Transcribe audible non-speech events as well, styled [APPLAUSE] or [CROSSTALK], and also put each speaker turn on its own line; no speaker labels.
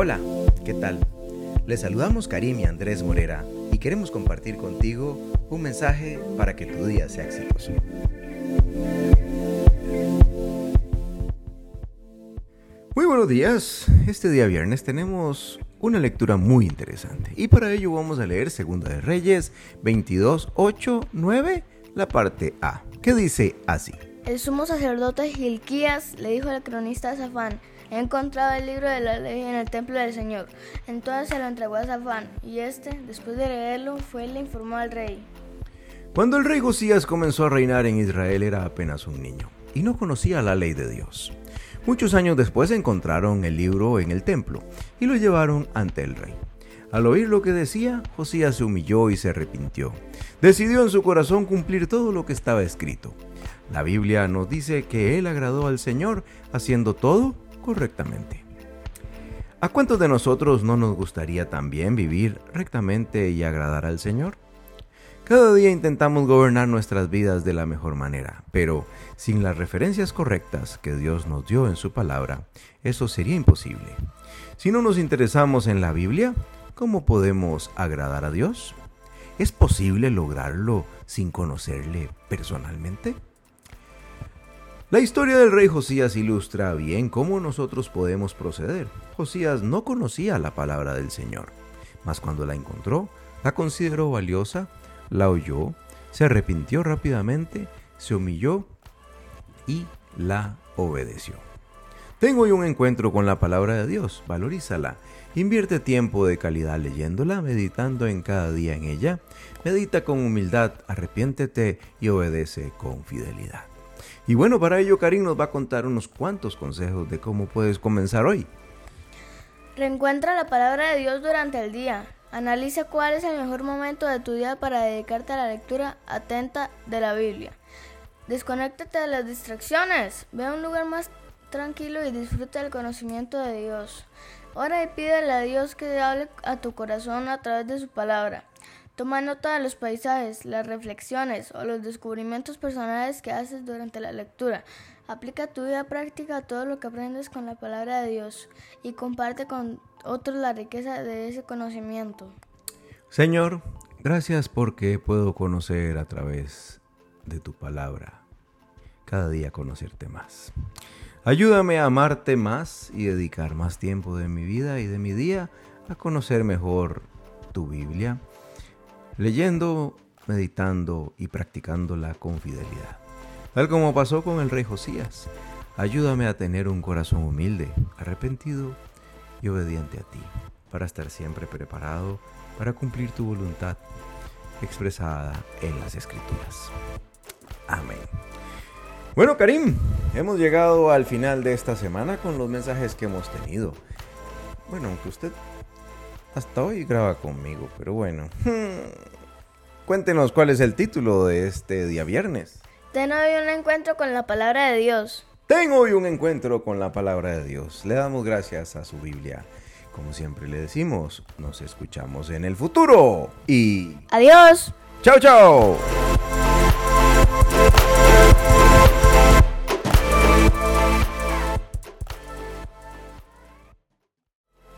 Hola, ¿qué tal? Les saludamos Karim y Andrés Morera y queremos compartir contigo un mensaje para que tu día sea exitoso. Muy buenos días. Este día viernes tenemos una lectura muy interesante y para ello vamos a leer Segunda de Reyes 22, 8, 9, la parte A, que dice así.
El sumo sacerdote Gilquías le dijo al cronista Safán, he encontrado el libro de la ley en el templo del Señor. Entonces se lo entregó a Safán, y este, después de leerlo, fue y le informó al rey.
Cuando el rey Josías comenzó a reinar en Israel era apenas un niño y no conocía la ley de Dios. Muchos años después encontraron el libro en el templo y lo llevaron ante el rey. Al oír lo que decía, Josías se humilló y se arrepintió. Decidió en su corazón cumplir todo lo que estaba escrito. La Biblia nos dice que él agradó al Señor haciendo todo correctamente. ¿A cuántos de nosotros no nos gustaría también vivir rectamente y agradar al Señor? Cada día intentamos gobernar nuestras vidas de la mejor manera, pero sin las referencias correctas que Dios nos dio en su palabra, eso sería imposible. Si no nos interesamos en la Biblia, ¿cómo podemos agradar a Dios? ¿Es posible lograrlo sin conocerle personalmente? La historia del rey Josías ilustra bien cómo nosotros podemos proceder. Josías no conocía la palabra del Señor, mas cuando la encontró, la consideró valiosa la oyó, se arrepintió rápidamente, se humilló y la obedeció. Tengo hoy un encuentro con la palabra de Dios, valorízala. Invierte tiempo de calidad leyéndola, meditando en cada día en ella. Medita con humildad, arrepiéntete y obedece con fidelidad. Y bueno, para ello Karim nos va a contar unos cuantos consejos de cómo puedes comenzar hoy.
Reencuentra la palabra de Dios durante el día. Analiza cuál es el mejor momento de tu día para dedicarte a la lectura atenta de la Biblia. Desconéctate de las distracciones. Ve a un lugar más tranquilo y disfruta del conocimiento de Dios. Ora y pídele a Dios que hable a tu corazón a través de su palabra. Toma nota de los paisajes, las reflexiones o los descubrimientos personales que haces durante la lectura. Aplica tu vida práctica todo lo que aprendes con la palabra de Dios y comparte con otros la riqueza de ese conocimiento.
Señor, gracias porque puedo conocer a través de tu palabra, cada día conocerte más. Ayúdame a amarte más y dedicar más tiempo de mi vida y de mi día a conocer mejor tu Biblia, leyendo, meditando y practicándola con fidelidad. Tal como pasó con el rey Josías, ayúdame a tener un corazón humilde, arrepentido y obediente a ti, para estar siempre preparado para cumplir tu voluntad expresada en las escrituras. Amén. Bueno, Karim, hemos llegado al final de esta semana con los mensajes que hemos tenido. Bueno, aunque usted hasta hoy graba conmigo, pero bueno. [LAUGHS] Cuéntenos cuál es el título de este día viernes.
Ten hoy un encuentro con la palabra de Dios.
Tengo hoy un encuentro con la palabra de Dios. Le damos gracias a su Biblia. Como siempre le decimos, nos escuchamos en el futuro. Y...
Adiós.
Chao, chao.